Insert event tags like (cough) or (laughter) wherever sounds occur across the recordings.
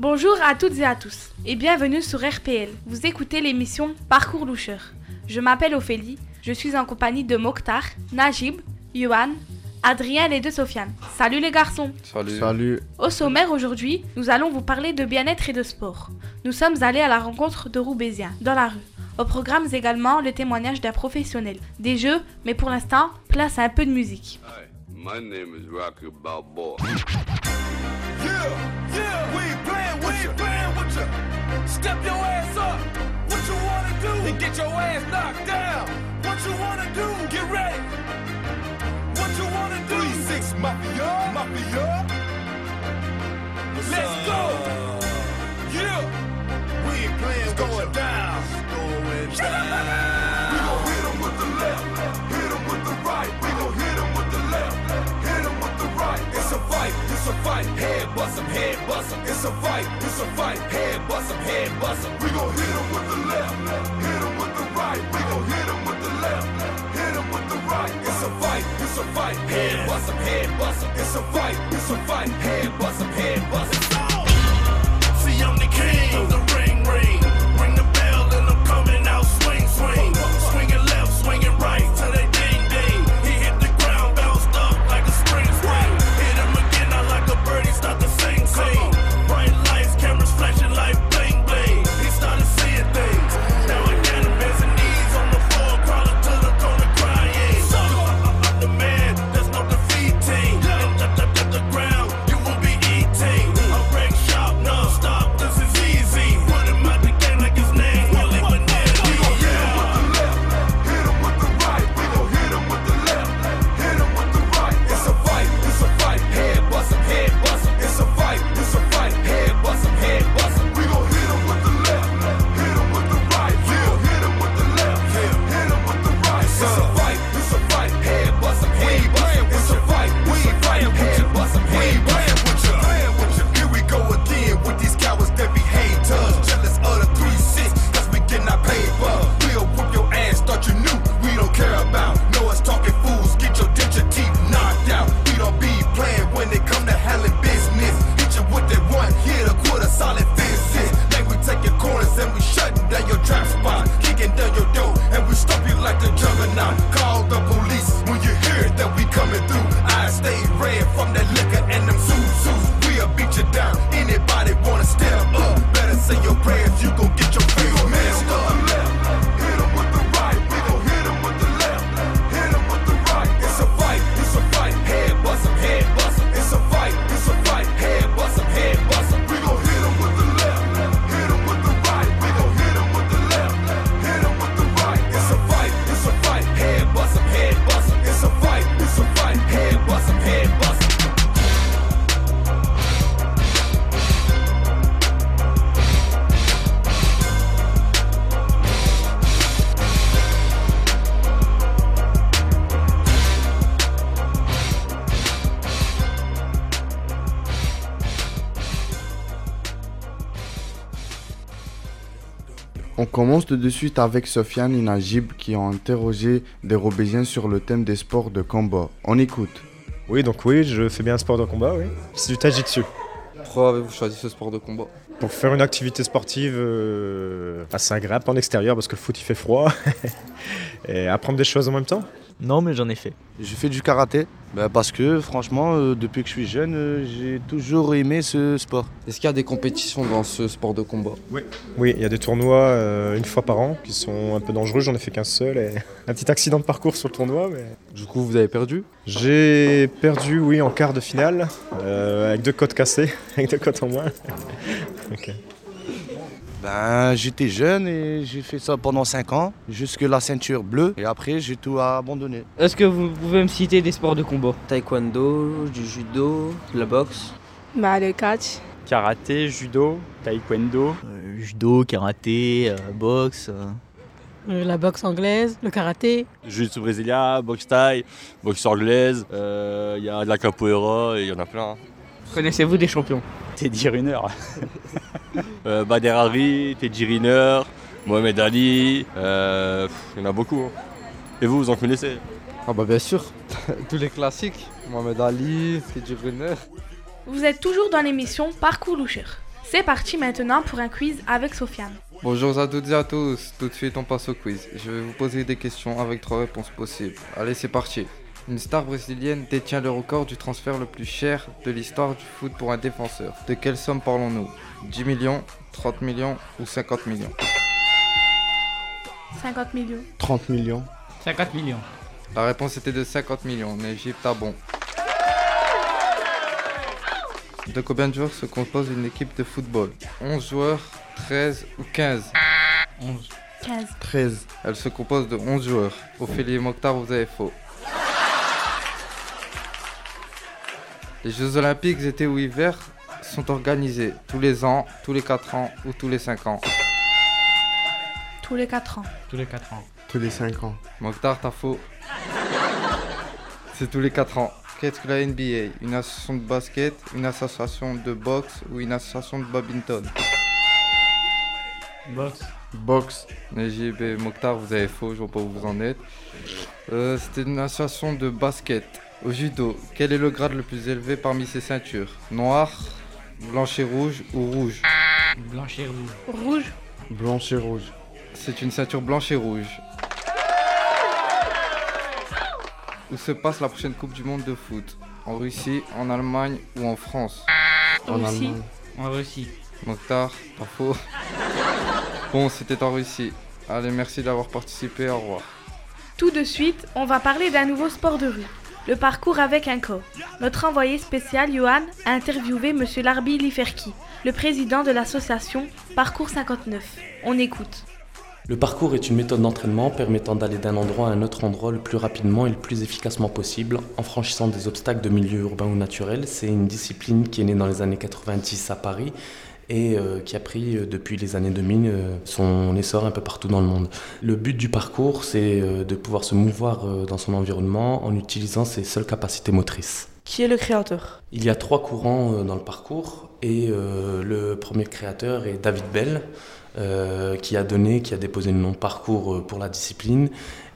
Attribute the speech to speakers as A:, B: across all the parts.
A: Bonjour à toutes et à tous et bienvenue sur RPL. Vous écoutez l'émission Parcours Loucheur. Je m'appelle Ophélie, je suis en compagnie de Mokhtar, Najib, Yohan, Adrien et de Sofiane. Salut les garçons
B: Salut.
C: Salut.
A: Au sommaire aujourd'hui, nous allons vous parler de bien-être et de sport. Nous sommes allés à la rencontre de Roubaisiens, dans la rue. Au programme également le témoignage d'un professionnel, des jeux, mais pour l'instant, place à un peu de musique.
D: Hi, my name is Rocky Balboa.
E: Yeah, yeah, we ain't playing, we ain't playing with you. Step your ass up. What you wanna do? And get your ass knocked down. What you wanna do? Get ready. What you wanna do? Three six mafia, mafia. Let's go. Yeah, we ain't playing. It's going down. Going down. It's a fight, it's a fight. Head bust 'em, head bust 'em. On
C: commence tout de suite avec Sofiane et Najib qui ont interrogé des Robésiens sur le thème des sports de combat. On écoute.
B: Oui, donc oui, je fais bien un sport de combat, oui. C'est du tajitsu.
F: Pourquoi avez-vous choisi ce sport de combat?
B: Pour faire une activité sportive euh, assez agréable en extérieur parce que le foot il fait froid. (laughs) Et apprendre des choses en même temps.
G: Non, mais j'en ai fait.
H: J'ai fait du karaté bah, parce que franchement, euh, depuis que je suis jeune, euh, j'ai toujours aimé ce sport.
F: Est-ce qu'il y a des compétitions dans ce sport de combat?
B: Oui, il y a des tournois euh, une fois par an qui sont un peu dangereux, j'en ai fait qu'un seul et (laughs) un petit accident de parcours sur le tournoi. Mais...
F: Du coup, vous avez perdu?
B: J'ai perdu, oui, en quart de finale euh, avec deux côtes cassées, (laughs) avec deux côtes en moins. (laughs) Ok.
H: Ben, j'étais jeune et j'ai fait ça pendant 5 ans, jusque la ceinture bleue, et après j'ai tout abandonné.
G: Est-ce que vous pouvez me citer des sports de combat?
I: Taekwondo, du judo, de la boxe.
J: Bah, le catch.
K: Karaté, judo, taekwondo.
G: Euh, Judo, karaté, euh, boxe.
J: Euh, La boxe anglaise, le karaté.
K: Jiu-jitsu brésilien, boxe thaï, boxe anglaise, euh, il y a de la capoeira et il y en a plein.
G: Connaissez-vous des champions?
K: Teddy Riner. (laughs) euh, Bader Hari, Teddy Riner, Mohamed Ali, euh, pff, il y en a beaucoup. hein. Et vous, vous en connaissez?
F: Ah bah bien sûr, (laughs) tous les classiques. Mohamed Ali, Teddy Brunner.
A: Vous êtes toujours dans l'émission Parcours Loucheur. C'est parti maintenant pour un quiz avec Sofiane.
F: Bonjour à toutes et à tous. Tout de suite, on passe au quiz. Je vais vous poser des questions avec trois réponses possibles. Allez, c'est parti. Une star brésilienne détient le record du transfert le plus cher de l'histoire du foot pour un défenseur. De quelle somme parlons-nous? 10 millions, 30 millions ou 50 millions?
A: 50 millions.
C: 30 millions.
G: 50 millions.
F: La réponse était de 50 millions. L'Égypte a bon. De combien de joueurs se compose une équipe de football? 11 joueurs, 13 ou 15
G: 11.
A: 15.
C: 13.
F: Elle se compose de 11 joueurs. Ophélie et Mokhtar, vous avez faux. Les Jeux Olympiques, été ou hiver, sont organisés tous les ans, tous les 4 ans ou tous les 5 ans.
A: Tous les 4 ans.
G: Tous les 4 ans.
C: Tous les 5 ans.
F: Mokhtar, t'as faux. C'est tous les 4 ans. Qu'est-ce que la NBA Une association de basket, une association de boxe ou une association de badminton?
G: Box.
C: Boxe.
F: Najib et Mokhtar, vous avez faux, je vois pas où vous en êtes. Euh, C'était une association de basket. Au judo, quel est le grade le plus élevé parmi ces ceintures? Noir, blanche et rouge ou rouge?
G: Blanche et rouge.
A: Rouge.
C: Blanche et rouge.
F: C'est une ceinture blanche et rouge. Où se passe la prochaine Coupe du Monde de foot? En Russie, en Allemagne ou en France?
C: En
A: Russie.
G: En Russie.
F: Mokhtar, pas faux. Bon, c'était en Russie. Allez, merci d'avoir participé, au revoir.
A: Tout de suite, on va parler d'un nouveau sport de rue. Le parcours avec un corps. Notre envoyé spécial, Johan, a interviewé M. Larbi Liferki, le président de l'association Parcours 59. On écoute.
L: Le parcours est une méthode d'entraînement permettant d'aller d'un endroit à un autre endroit le plus rapidement et le plus efficacement possible en franchissant des obstacles de milieu urbain ou naturel. C'est une discipline qui est née dans les années 90 à Paris et euh, qui a pris euh, depuis les années 2000 euh, son essor un peu partout dans le monde. Le but du parcours, c'est de pouvoir se mouvoir dans son environnement en utilisant ses seules capacités motrices.
M: Qui est le créateur?
L: Il y a trois courants dans le parcours et le premier créateur est David Bell qui a donné, qui a déposé le nom parcours pour la discipline.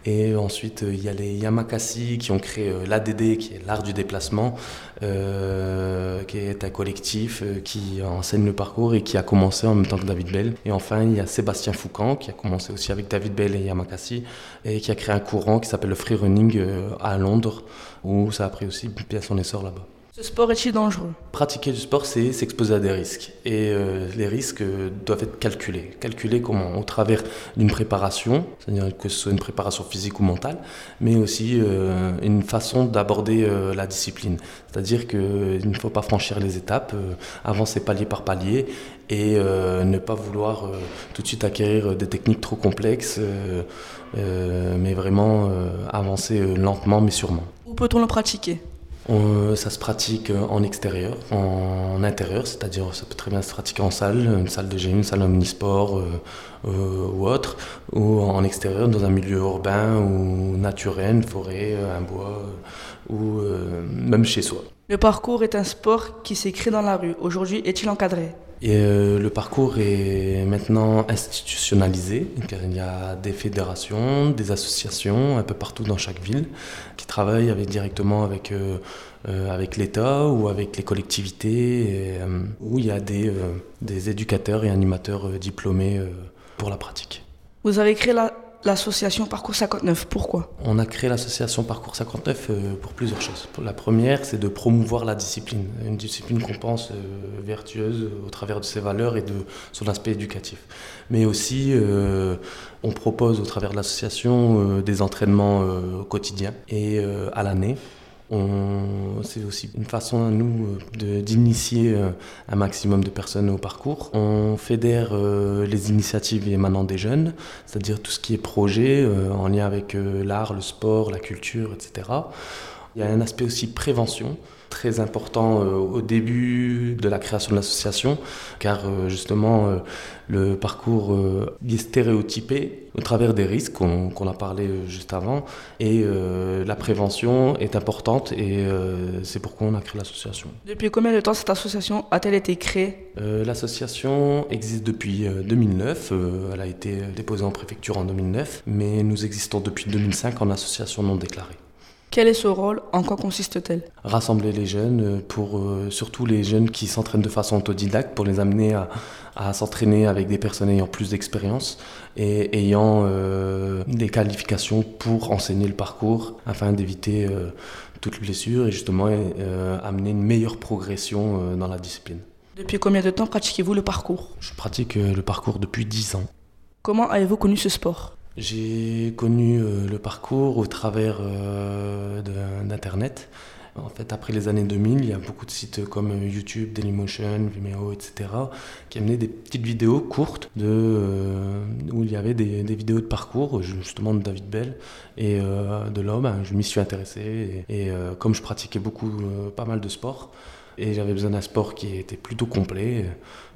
L: Et ensuite, euh, il y a les Yamakasi qui ont créé euh, l'ADD, qui est l'art du déplacement, euh, qui est un collectif qui enseigne le parcours et qui a commencé en même temps que David Bell. Et enfin, il y a Sébastien Foucan qui a commencé aussi avec David Bell et Yamakasi et qui a créé un courant qui s'appelle le free running à Londres, où ça a pris aussi bien son essor là-bas.
M: Ce sport est-il dangereux?
L: Pratiquer du sport, c'est s'exposer à des risques. Et euh, les risques euh, doivent être calculés. Calculés comment? Au travers d'une préparation, c'est-à-dire que ce soit une préparation physique ou mentale, mais aussi euh, une façon d'aborder la discipline. C'est-à-dire qu'il ne faut pas franchir les étapes, avancer palier par palier et ne pas vouloir tout de suite acquérir des techniques trop complexes, mais vraiment avancer lentement mais sûrement.
M: Où peut-on le pratiquer?
L: On- ça se pratique euh, en extérieur, en intérieur, c'est-à-dire ça peut très bien se pratiquer en salle, une salle de gym, une salle omnisport euh, euh, ou autre, ou en extérieur dans un milieu urbain ou naturel, une forêt, euh, un bois, euh, ou euh, même chez soi.
M: Le parcours est un sport qui créé dans la rue. Aujourd'hui, est-il encadré?
L: Et euh, le parcours est maintenant institutionnalisé, car il y a des fédérations, des associations un peu partout dans chaque ville qui travaillent directement avec, euh, euh, avec l'État ou avec les collectivités, où il y a des, des éducateurs et animateurs diplômés pour la pratique.
M: Vous avez créé la- l'association Parcours 59. Pourquoi?
L: On a créé l'association Parcours 59 euh, pour plusieurs choses. La première, c'est de promouvoir la discipline, une discipline qu'on pense euh, vertueuse au travers de ses valeurs et de son aspect éducatif. Mais aussi, euh, on propose au travers de l'association des entraînements quotidiens et à l'année. C'est aussi une façon à nous euh, d'initier euh, un maximum de personnes au parcours. On fédère euh, les initiatives émanant des jeunes, c'est-à-dire tout ce qui est projet en lien avec l'art, le sport, la culture, etc. Il y a un aspect aussi prévention très important euh, au début de la création de l'association, car euh, justement euh, le parcours est stéréotypé au travers des risques qu'on a parlé juste avant, et la prévention est importante, et c'est pourquoi on a créé l'association.
M: Depuis combien de temps cette association a-t-elle été créée?
L: L'association existe depuis euh, 2009. euh, elle a été déposée en préfecture en 2009, mais nous existons depuis 2005 en association non déclarée.
M: Quel est ce rôle? En quoi consiste-t-elle?
L: Rassembler les jeunes, euh, pour euh, surtout les jeunes qui s'entraînent de façon autodidacte, pour les amener à, à s'entraîner avec des personnes ayant plus d'expérience et ayant euh, des qualifications pour enseigner le parcours afin d'éviter euh, toute blessure et justement amener une meilleure progression dans la discipline.
M: Depuis combien de temps pratiquez-vous le parcours?
L: Je pratique le parcours depuis 10 ans.
M: Comment avez-vous connu ce sport?
L: J'ai connu euh, le parcours au travers euh, d'Internet. En fait, après les années 2000, il y a beaucoup de sites comme euh, YouTube, Dailymotion, Vimeo, etc., qui amenaient des petites vidéos courtes de, où il y avait des, vidéos de parcours, justement de David Bell. Et de ben, je m'y suis intéressé. Et, comme je pratiquais beaucoup, pas mal de sports, et j'avais besoin d'un sport qui était plutôt complet,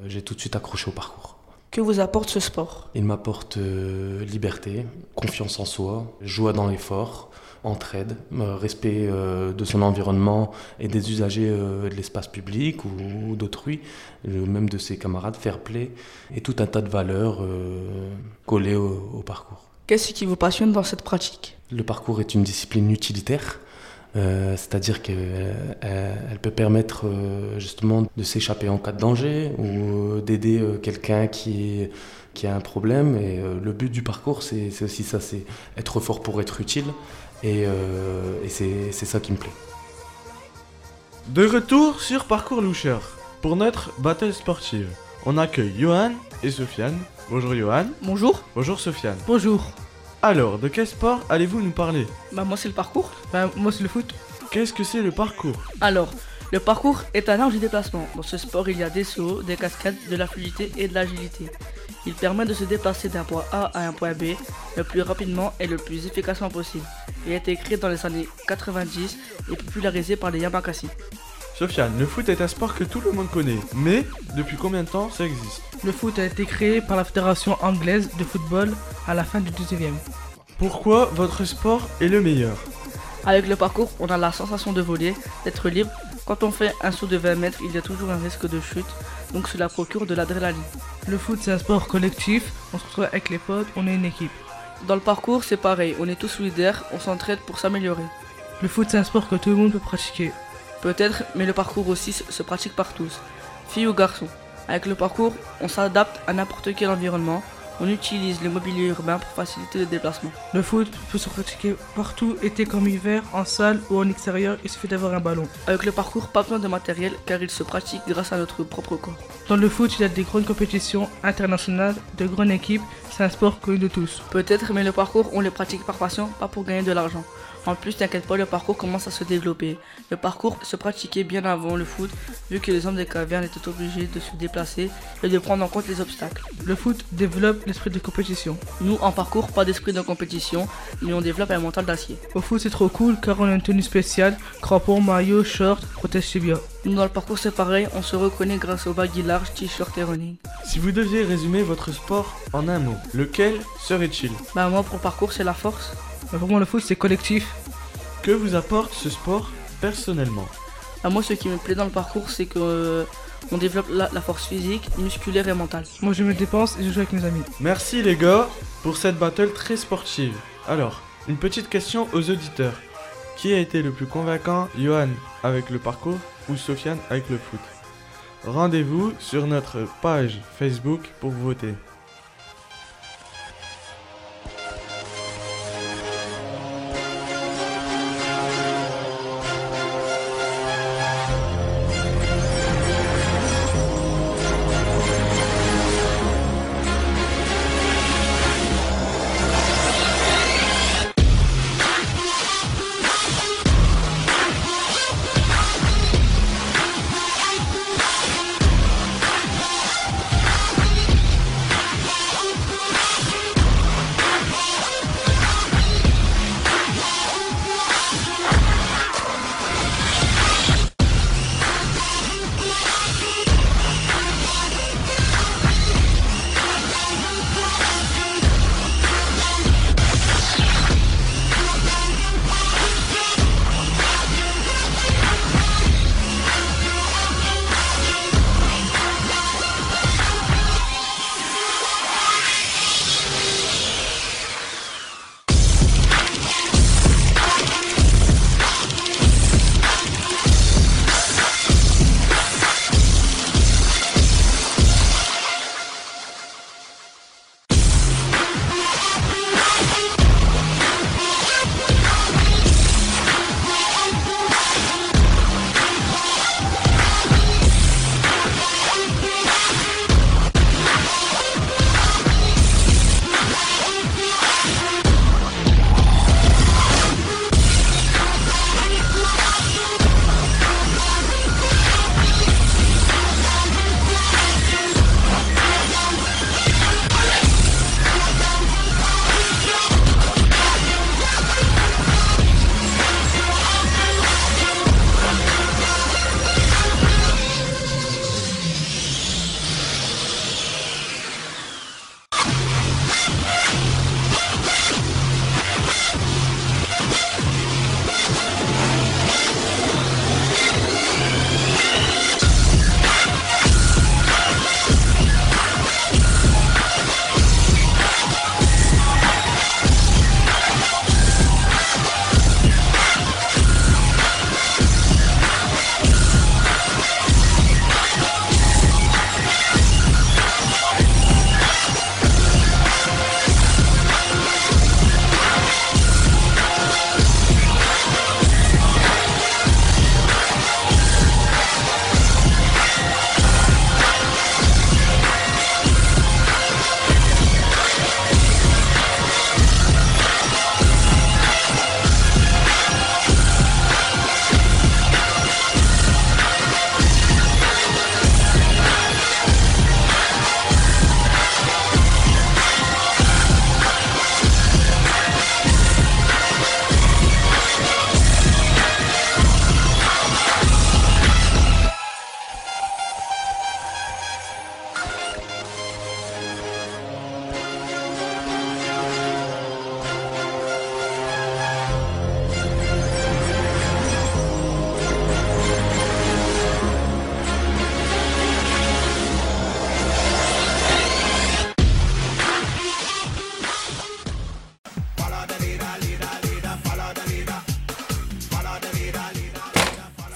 L: j'ai tout de suite accroché au parcours.
M: Que vous apporte ce sport
L: Il m'apporte euh, liberté, confiance en soi, joie dans l'effort, entraide, euh, respect euh, de son environnement et des usagers de l'espace public ou, ou d'autrui, même de ses camarades, fair play et tout un tas de valeurs collées au, au parcours.
M: Qu'est-ce qui vous passionne dans cette pratique?
L: Le parcours est une discipline utilitaire. Euh, C'est-à-dire qu'elle elle peut permettre euh, justement de s'échapper en cas de danger ou d'aider euh, quelqu'un qui, a un problème. Et euh, le but du parcours, c'est aussi ça, c'est être fort pour être utile. Et, euh, et c'est c'est ça qui me plaît.
N: De retour sur Parcours Loucheur pour notre battle sportive. On accueille Johan et Sofiane. Bonjour Johan.
M: Bonjour.
N: Bonjour Sofiane.
J: Bonjour.
N: Alors, de quel sport allez-vous nous parler?
M: Bah moi c'est le parcours.
J: Bah moi c'est le foot.
N: Qu'est-ce que c'est le parcours?
M: Alors, le parcours est un art du déplacement. Dans ce sport, il y a des sauts, des cascades, de la fluidité et de l'agilité. Il permet de se déplacer d'un point A à un point B le plus rapidement et le plus efficacement possible. Il a été créé dans les années 90 et popularisé par les Yamakasi.
N: Sofiane, le foot est un sport que tout le monde connaît, mais depuis combien de temps ça existe?
J: Le foot a été créé par la Fédération anglaise de football à la fin du 19e.
N: Pourquoi votre sport est le meilleur?
M: Avec le parcours, on a la sensation de voler, d'être libre. Quand on fait un saut de 20 mètres, il y a toujours un risque de chute, donc cela procure de l'adrénaline.
J: Le foot c'est un sport collectif, on se retrouve avec les potes, on est une équipe.
M: Dans le parcours, c'est pareil, on est tous solidaires, on s'entraide pour s'améliorer.
J: Le foot c'est un sport que tout le monde peut pratiquer.
M: Peut-être, mais le parcours aussi se se pratique par tous, filles ou garçons? Avec le parcours, on s'adapte à n'importe quel environnement, on utilise le mobilier urbain pour faciliter le déplacement.
J: Le foot peut se pratiquer partout, été comme hiver, en salle ou en extérieur, il suffit d'avoir un ballon.
M: Avec le parcours, pas besoin de matériel car il se pratique grâce à notre propre corps.
J: Dans le foot, il y a des grandes compétitions internationales, de grandes équipes, c'est un sport connu de tous.
M: Peut-être, mais le parcours, on le pratique par passion, pas pour gagner de l'argent. En plus, t'inquiète pas, le parcours commence à se développer. Le parcours se pratiquait bien avant le foot, vu que les hommes des cavernes étaient obligés de se déplacer et de prendre en compte les obstacles.
J: Le foot développe l'esprit de compétition.
M: Nous, en parcours, pas d'esprit de compétition, mais on développe un mental d'acier.
J: Au foot, c'est trop cool car on a une tenue spéciale, crampons, maillot, short, protège tibia.
M: Nous, dans le parcours, c'est pareil, on se reconnaît grâce aux baggy larges, t-shirt et running.
N: Si vous deviez résumer votre sport en un mot, lequel serait-il?
M: Bah, moi, pour le parcours, c'est la force.
J: Mais pour moi, le foot, c'est collectif.
N: Que vous apporte ce sport personnellement
M: Bah, moi, ce qui me plaît dans le parcours, c'est que euh, on développe la, la force physique, musculaire et mentale.
J: Moi, je me dépense et je joue avec mes amis.
N: Merci les gars pour cette battle très sportive. Alors, une petite question aux auditeurs. Qui a été le plus convaincant, Johan avec le parcours ou Sofiane avec le foot? Rendez-vous sur notre page Facebook pour voter.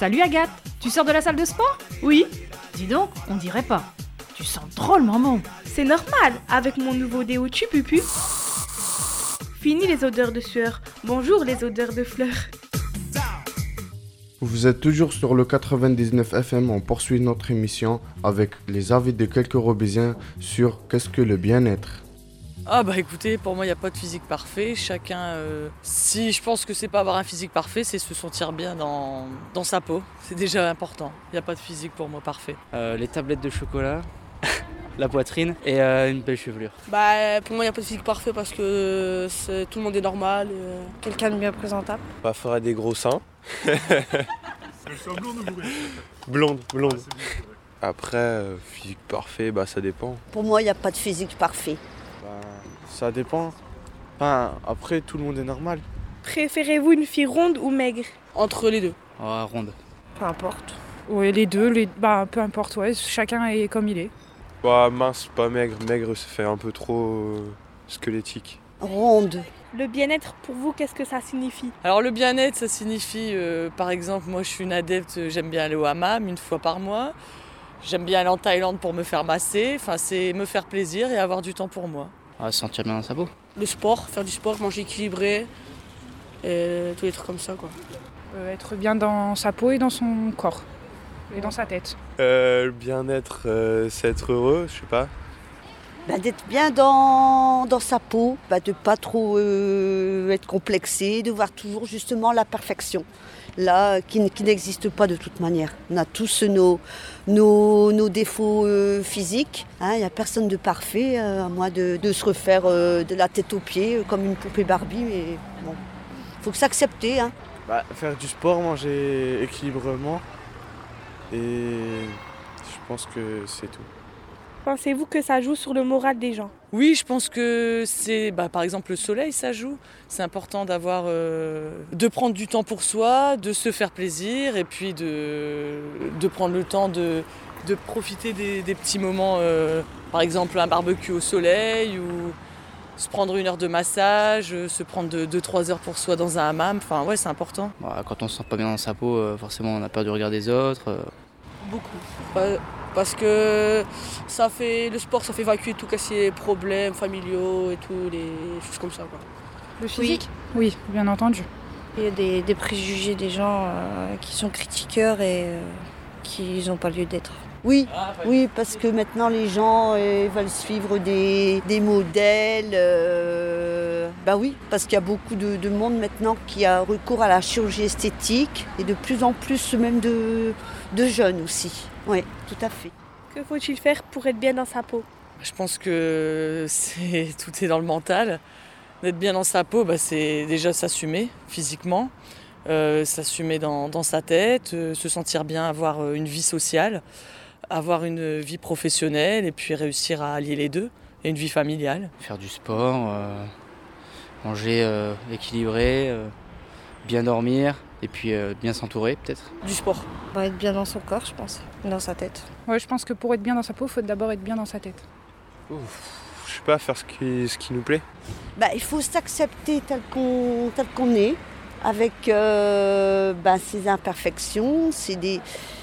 O: Salut Agathe, tu sors de la salle de sport?
A: Oui.
O: Dis donc, on dirait pas. Tu sens drôlement bon.
A: C'est normal, avec mon nouveau déo Pupu. Fini les odeurs de sueur. Bonjour les odeurs de fleurs.
C: Vous êtes toujours sur le 99 FM, on poursuit notre émission avec les avis de quelques Robésiens sur qu'est-ce que le bien-être.
P: Ah bah écoutez, pour moi il n'y a pas de physique parfait. Chacun, euh, si je pense que c'est pas avoir un physique parfait, c'est se sentir bien dans, dans sa peau. C'est déjà important. Il n'y a pas de physique pour moi parfait.
I: Euh, les tablettes de chocolat, (laughs) la poitrine et euh, une belle chevelure.
Q: Bah pour moi il n'y a pas de physique parfait parce que tout le monde est normal. euh, Quelqu'un de bien présentable.
R: Bah, faudrait des gros seins. (laughs) blonde, blonde. Après, euh, physique parfait, bah ça dépend.
S: Pour moi, il n'y a pas de physique parfait.
N: Ça dépend. Enfin, après, tout le monde est normal.
A: Préférez-vous une fille ronde ou maigre?
Q: Entre les deux.
I: Oh, ronde.
Q: Peu importe.
T: Ouais, les deux, les... bah peu importe, ouais, chacun est comme il est.
R: Bah, mince, pas maigre. Maigre, ça fait un peu trop euh, squelettique.
S: Ronde.
A: Le bien-être pour vous, qu'est-ce que ça signifie?
P: Alors le bien-être, ça signifie, euh, par exemple, moi je suis une adepte, j'aime bien aller au hammam une fois par mois. J'aime bien aller en Thaïlande pour me faire masser. Enfin, c'est me faire plaisir et avoir du temps pour moi.
I: Ah, se sentir bien dans sa peau.
Q: Le sport, faire du sport, manger équilibré. Et tous les trucs comme ça quoi.
T: Euh, être bien dans sa peau et dans son corps. Et dans sa tête.
R: Euh, le bien-être, euh, c'est être heureux, je sais pas.
S: Bah, D'être bien dans, dans sa peau, bah, de pas trop euh, être complexé, de voir toujours justement la perfection. Là, qui, n'existe pas de toute manière. On a tous nos, défauts euh, physiques. hein. Il n'y a personne de parfait, euh, à moins de, se refaire euh, de la tête aux pieds comme une poupée Barbie. Mais bon, faut que s'accepter. Hein.
N: Bah, faire du sport, manger équilibrement. Et je pense que c'est tout.
A: Pensez-vous que ça joue sur le moral des gens?
P: Oui, je pense que c'est, bah, par exemple, le soleil, ça joue. C'est important d'avoir, euh, de prendre du temps pour soi, de se faire plaisir, et puis de, de prendre le temps de, de profiter des, des petits moments, euh, par exemple un barbecue au soleil, ou se prendre une heure de massage, euh, se prendre 2-3 heures pour soi dans un hammam. Enfin, ouais, c'est important.
I: Bah, quand on se sent pas bien dans sa peau, forcément on a peur du regard des autres.
Q: Beaucoup. Pa- Parce que ça fait le sport, ça fait évacuer tout casser les problèmes familiaux et tout, les choses comme ça quoi.
T: Le physique? Oui, bien entendu.
U: Il y a des, des préjugés des gens euh, qui sont critiqueurs et euh, qui n'ont pas lieu d'être.
S: Oui, oui, parce que maintenant les gens euh, veulent suivre des, des modèles. euh, bah oui, parce qu'il y a beaucoup de, de monde maintenant qui a recours à la chirurgie esthétique et de plus en plus même de, de jeunes aussi. Oui, tout à fait.
A: Que faut-il faire pour être bien dans sa peau?
P: Je pense que (laughs) c'est tout est dans le mental. D'être bien dans sa peau, bah, c'est déjà s'assumer physiquement, euh, s'assumer dans, dans sa tête, euh, se sentir bien, avoir euh, une vie sociale, avoir une vie professionnelle et puis réussir à allier les deux et une vie familiale.
I: Faire du sport, euh, manger euh, équilibré, euh, bien dormir et puis euh, bien s'entourer peut-être.
Q: Du sport.
U: Bah, être bien dans son corps, je pense, dans sa tête.
T: Ouais, je pense que pour être bien dans sa peau, il faut d'abord être bien dans sa tête.
R: Je sais pas, faire ce qui, ce qui nous plaît.
S: Bah, il faut s'accepter tel qu'on tel qu'on est, avec euh, bah, ses imperfections. C'est des,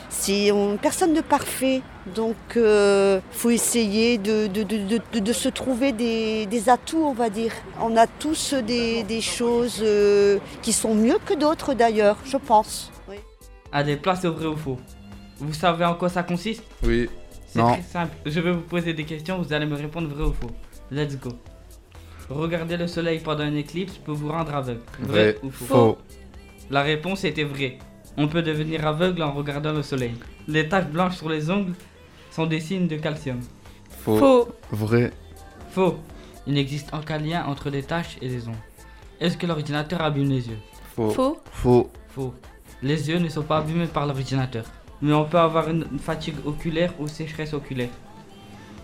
S: c'est on- personne de parfait, donc il faut essayer de, de, de- de- de- de se trouver des, des atouts, on va dire. On a tous des, des choses euh, qui sont mieux que d'autres d'ailleurs, je pense. Oui.
G: Allez, place au vrai ou faux. Vous savez en quoi ça consiste?
F: Oui.
G: C'est très simple. Je vais vous poser des questions, vous allez me répondre vrai ou faux. Let's go. Regarder le soleil pendant une éclipse peut vous rendre aveugle. Vrai,
F: Vrai.
G: ou faux?
F: Faux.
G: La réponse était vraie. On peut devenir aveugle en regardant le soleil. Les taches blanches sur les ongles sont des signes de calcium.
F: Faux. Faux. Vrai.
G: Faux. Il n'existe aucun lien entre les taches et les ongles. Est-ce que l'ordinateur abîme les yeux?
F: Faux.
A: Faux.
F: Faux.
G: Faux. Les yeux ne sont pas abîmés par l'ordinateur. Mais on peut avoir une fatigue oculaire ou sécheresse oculaire.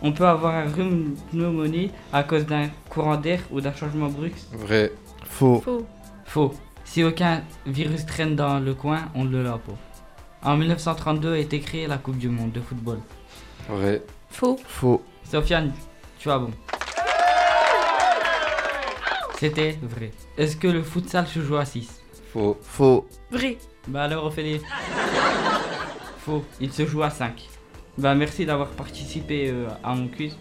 G: On peut avoir un rhume pneumonie à cause d'un courant d'air ou d'un changement brusque.
F: Vrai. Faux.
A: Faux.
G: Faux. Si aucun virus traîne dans le coin, on le la peau. En 1932 a été créée la Coupe du Monde de football.
F: Vrai.
A: Faux.
F: Faux.
G: Sofiane, tu as bon. C'était vrai. Est-ce que le futsal se joue à 6
F: Faux. Faux.
A: Vrai.
G: Bah alors Ophélie. Faux, il se joue à 5. Bah merci d'avoir participé euh, à mon quiz.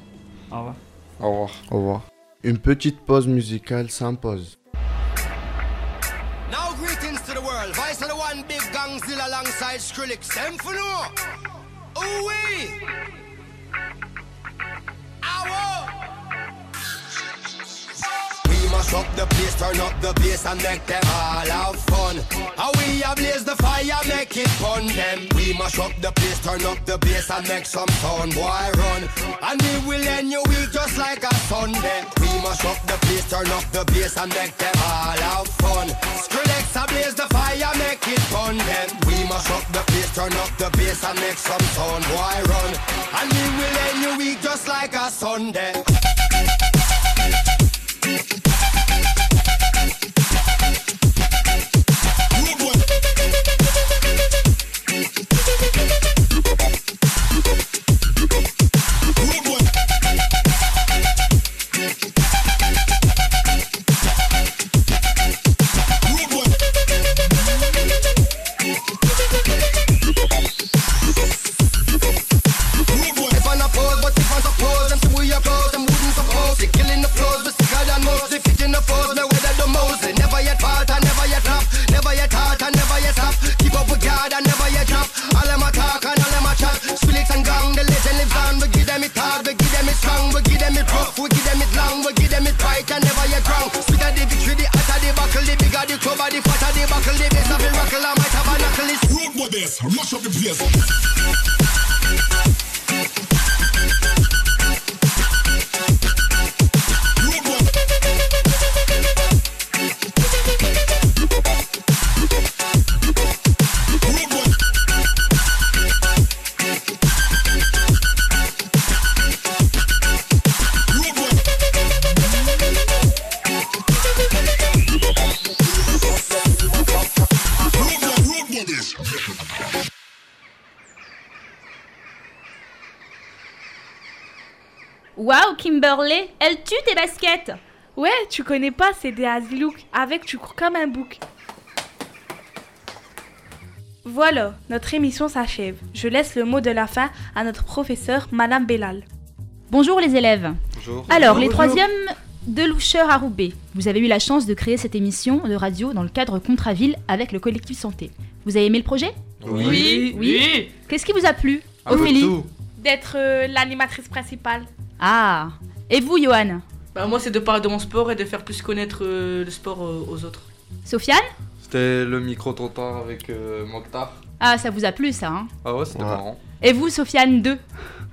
G: Au revoir.
F: Au revoir.
C: Au revoir. Une petite pause musicale s'impose.
E: World. Vice of the one big gangzilla alongside Skrillex. Them for no. Ooh wee. We mash up the place, turn up the bass and make them all have fun. How we ablaze the fire, make it fun them. We mash up the place, turn up the bass and make some sound, boy run. And we will end your week just like a Sunday. We mash up the place, turn up the bass and make them all have fun. Skrillex ablaze the fire, make it fun them. We mash up the place, turn up the bass and make some sound, boy run. And we will end your week just like a Sunday. The bigger the cover, the the buckle. The bass of the rockle, I might have a knuckle. Road with this, rush up the place.
V: Elle tue tes baskets
A: Ouais, tu connais pas, c'est des. Avec, tu cours comme un bouc. Voilà, notre émission s'achève. Je laisse le mot de la fin à notre professeur, Madame Bellal.
V: Bonjour les élèves.
F: Bonjour.
V: Alors, les troisièmes de Loucheur à Roubaix, vous avez eu la chance de créer cette émission de radio dans le cadre Contraville avec le collectif Santé. Vous avez aimé le projet?
A: Oui. Oui. Oui.
V: Qu'est-ce qui vous a plu?
A: Un peu
V: Ophélie.
A: D'être euh, l'animatrice principale.
V: Ah Et vous, Johan
M: Bah, moi, c'est de parler de mon sport et de faire plus connaître euh, le sport euh, aux autres.
V: Sofiane
F: C'était le micro-trottoir avec euh, Mokhtar.
V: Ah, ça vous a plu ça, hein
F: Ah ouais, c'était marrant.
V: Et vous, Sofiane 2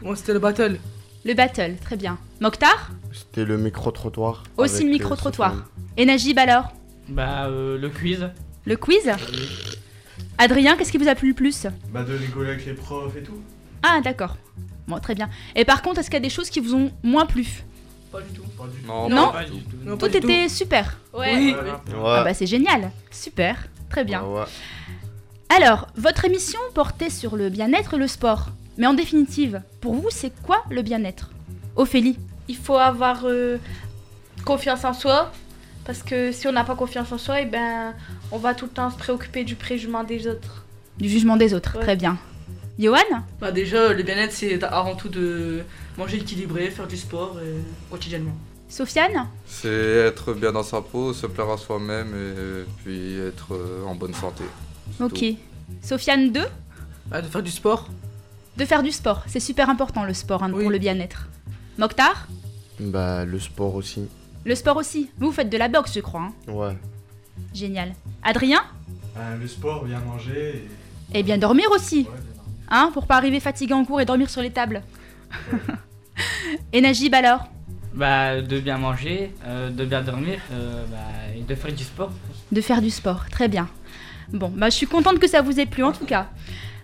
M: Moi, c'était le battle.
V: Le battle, très bien. Mokhtar
C: C'était le micro-trottoir.
V: Aussi le
C: euh,
V: micro-trottoir.
C: Sofiane.
V: Et Najib alors
G: Bah, euh, le quiz.
V: Le quiz Adrien, qu'est-ce qui vous a plu le plus
N: Bah de rigoler avec les profs et tout.
V: Ah, d'accord. Bon, très bien. Et par contre, est-ce qu'il y a des choses qui vous ont moins plu?
M: Pas du tout.
F: Non,
V: Non
F: pas du tout.
M: Non, pas
V: Tout
M: du tout.
V: était super.
M: Ouais. Oui.
V: Ah bah c'est génial. Super. Très bien.
C: Ouais, ouais.
V: Alors, votre émission portait sur le bien-être et le sport. Mais en définitive, pour vous, c'est quoi le bien-être? Ophélie
A: Il faut avoir euh, confiance en soi. Parce que si on n'a pas confiance en soi, et ben, on va tout le temps se préoccuper du préjugement des autres.
V: Du jugement des autres.
A: Ouais.
V: Très bien. Johan
M: Bah, déjà, le bien-être, c'est avant tout de manger équilibré, faire du sport euh, quotidiennement.
V: Sofiane
F: C'est être bien dans sa peau, se plaire à soi-même et puis être euh, en bonne santé.
V: Ok.
F: tout.
V: Sofiane 2
M: Bah, de faire du sport?
V: De faire du sport. C'est super important le sport hein, pour le bien-être. Mokhtar
C: Bah, le sport aussi.
V: Le sport aussi. Vous, vous faites de la boxe, je crois. hein.
C: Ouais.
V: Génial. Adrien
N: Euh, le sport, bien manger. Et...
V: Et bien dormir aussi. Hein, pour pas arriver fatigué en cours et dormir sur les tables. (laughs) et Najib alors?
G: Bah, de bien manger, euh, de bien dormir, euh, bah, et de faire du sport.
V: De faire du sport, très bien. Bon, bah je suis contente que ça vous ait plu en tout cas.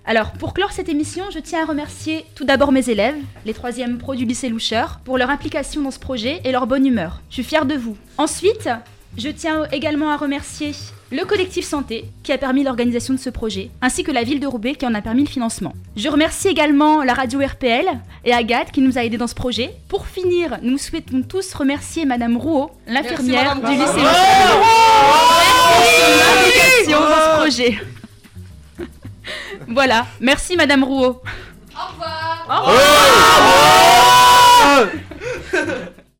V: Alors, pour clore cette émission, je tiens à remercier tout d'abord mes élèves, les troisièmes pros du lycée Loucheur, pour leur implication dans ce projet et leur bonne humeur. Je suis fière de vous. Ensuite, je tiens également à remercier le collectif Santé qui a permis l'organisation de ce projet, ainsi que la ville de Roubaix qui en a permis le financement. Je remercie également la radio RPL et Agathe qui nous a aidés dans ce projet. Pour finir, nous souhaitons tous remercier Madame Rouault, l'infirmière du lycée. Loucheur, pour son implication dans ce projet. Voilà, merci Madame Rouault.
A: Au revoir.
V: Au revoir.